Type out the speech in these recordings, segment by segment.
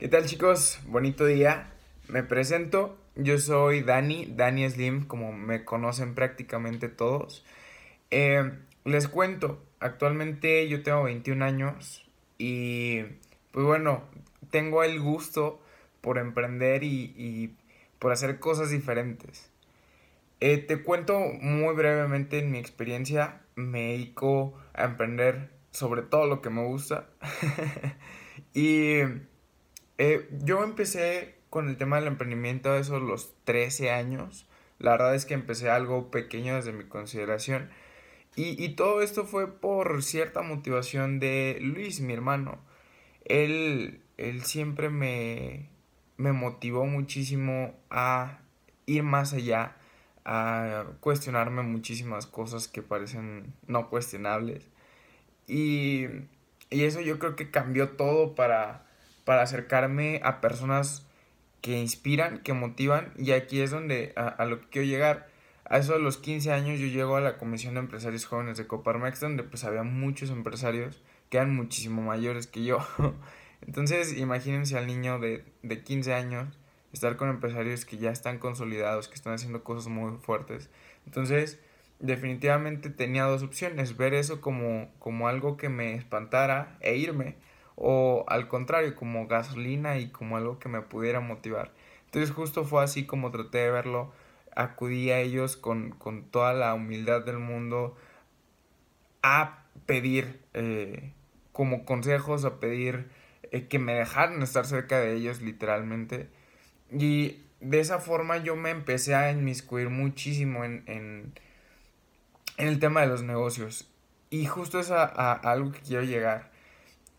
¿Qué tal chicos? Bonito día. Me presento. Yo soy Dani, Dani Slim, como me conocen prácticamente todos. Eh, les cuento, actualmente yo tengo 21 años y pues bueno, tengo el gusto por emprender y, por hacer cosas diferentes. Eh, te cuento muy brevemente en mi experiencia. Me dedico a emprender sobre todo lo que me gusta. y eh, yo empecé con el tema del emprendimiento a esos los 13 años. La verdad es que empecé algo pequeño desde mi consideración. Y, y todo esto fue por cierta motivación de Luis, mi hermano. Él, él siempre me, me motivó muchísimo a ir más allá, a cuestionarme muchísimas cosas que parecen no cuestionables. Y, y eso yo creo que cambió todo para, para acercarme a personas que inspiran, que motivan. Y aquí es donde a, lo que quiero llegar. A eso de los 15 años yo llego a la Comisión de Empresarios Jóvenes de Coparmex, donde pues había muchos empresarios que eran muchísimo mayores que yo. Entonces imagínense al niño de, de 15 años estar con empresarios que ya están consolidados, que están haciendo cosas muy fuertes. Entonces, definitivamente tenía dos opciones, ver eso como, como algo que me espantara e irme, o al contrario, como gasolina y como algo que me pudiera motivar. Entonces justo fue así como traté de verlo, acudí a ellos con, con toda la humildad del mundo a pedir eh, como consejos, a pedir eh, que me dejaran estar cerca de ellos literalmente. Y de esa forma yo me empecé a inmiscuir muchísimo en, en, el tema de los negocios. Y justo es a algo que quiero llegar.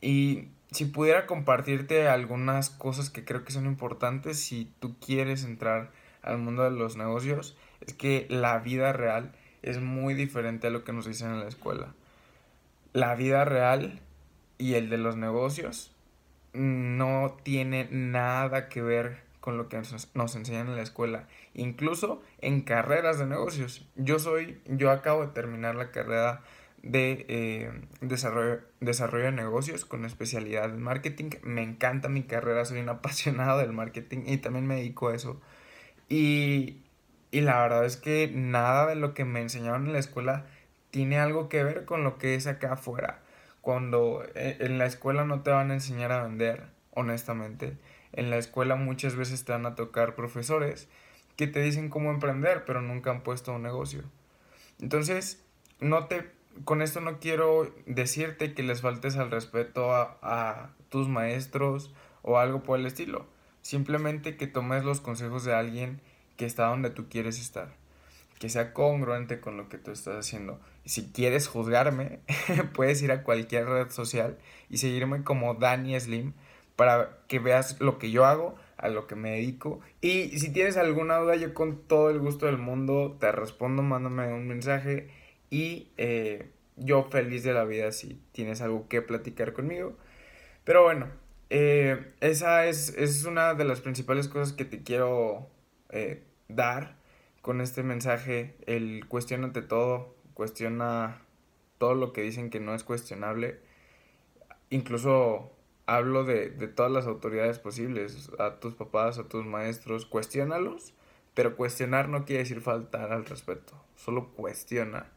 Y si pudiera compartirte algunas cosas que creo que son importantes si tú quieres entrar al mundo de los negocios, es que la vida real es muy diferente a lo que nos dicen en la escuela. La vida real y el de los negocios no tiene nada que ver con lo que nos, enseñan en la escuela, incluso en carreras de negocios. Yo soy, yo acabo de terminar la carrera de eh, desarrollo, desarrollo de negocios con especialidad en marketing. Me encanta mi carrera, soy un apasionado del marketing y también me dedico a eso. Y, y la verdad es que nada de lo que me enseñaron en la escuela tiene algo que ver con lo que es acá afuera. Cuando eh, en la escuela no te van a enseñar a vender, honestamente en la escuela muchas veces te van a tocar profesores que te dicen cómo emprender, pero nunca han puesto un negocio. Entonces, no te, con esto no quiero decirte que les faltes al respeto a, tus maestros o algo por el estilo. Simplemente que tomes los consejos de alguien que está donde tú quieres estar. Que sea congruente con lo que tú estás haciendo. Si quieres juzgarme, puedes ir a cualquier red social y seguirme como Dani Slim para que veas lo que yo hago, a lo que me dedico. Y si tienes alguna duda, yo con todo el gusto del mundo te respondo, mándame un mensaje y eh, yo feliz de la vida si tienes algo que platicar conmigo. Pero bueno, eh, esa es, es, una de las principales cosas que te quiero eh, dar con este mensaje. El cuestionate todo, cuestiona todo lo que dicen que no es cuestionable. Incluso hablo de, de todas las autoridades posibles, a tus papás, a tus maestros, cuestiónalos, pero cuestionar no quiere decir faltar al respeto, solo cuestiona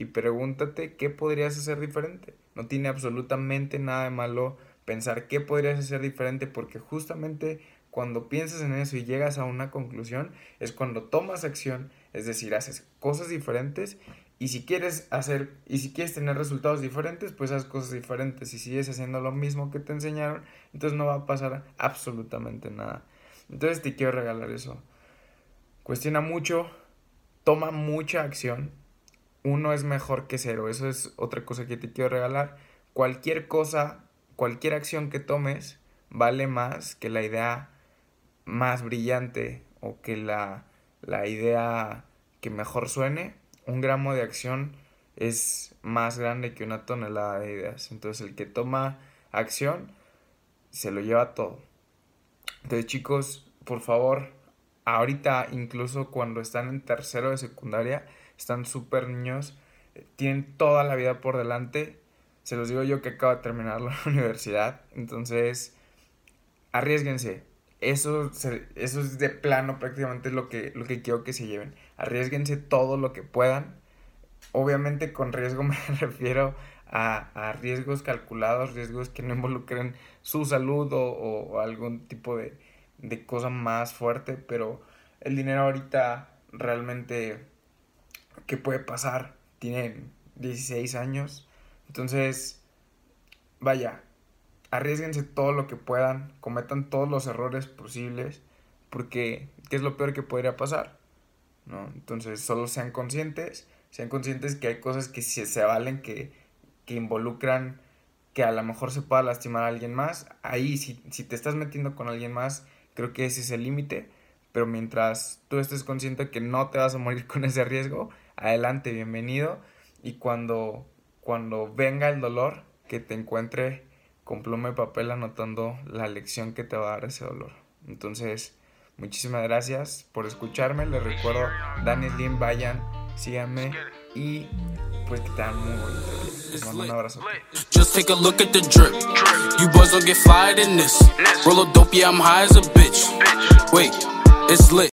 y pregúntate qué podrías hacer diferente. No tiene absolutamente nada de malo pensar qué podrías hacer diferente porque justamente cuando piensas en eso y llegas a una conclusión es cuando tomas acción, es decir, haces cosas diferentes y si quieres hacer, y si quieres tener resultados diferentes, pues haz cosas diferentes. Y si sigues haciendo lo mismo que te enseñaron, entonces no va a pasar absolutamente nada. Entonces te quiero regalar eso. Cuestiona mucho, toma mucha acción. Uno es mejor que cero. Eso es otra cosa que te quiero regalar. Cualquier cosa, cualquier acción que tomes, vale más que la idea más brillante o que la, la idea que mejor suene un gramo de acción es más grande que una tonelada de ideas. Entonces el que toma acción se lo lleva todo. Entonces chicos, por favor, ahorita incluso cuando están en tercero de secundaria, están súper niños, eh, tienen toda la vida por delante. Se los digo yo que acabo de terminar la universidad. Entonces, arriesguense. Eso, eso es de plano prácticamente lo que, lo que quiero que se lleven. Arriesguense todo lo que puedan. Obviamente con riesgo me refiero a, riesgos calculados, riesgos que no involucren su salud o, algún tipo de, de cosa más fuerte, pero el dinero ahorita realmente, ¿qué puede pasar? Tienen 16 años, entonces, vaya, arriesguense todo lo que puedan, cometan todos los errores posibles, porque ¿qué es lo peor que podría pasar? ¿No? Entonces, solo sean conscientes, sean conscientes que hay cosas que se, se valen, que, que involucran que a lo mejor se pueda lastimar a alguien más. Ahí, si, si te estás metiendo con alguien más, creo que ese es el límite. Pero mientras tú estés consciente que no te vas a morir con ese riesgo, adelante, bienvenido. Y cuando, cuando venga el dolor, que te encuentre con pluma y papel anotando la lección que te va a dar ese dolor. Entonces, muchísimas gracias por escucharme. Les recuerdo, Dani Slim, vayan, síganme y pues que tengan muy bonito. Les mando un abrazo. Just take a look at the drip. You boys don't get fired in this. Roll a dope, yeah, I'm high as a bitch. Wait, it's lit.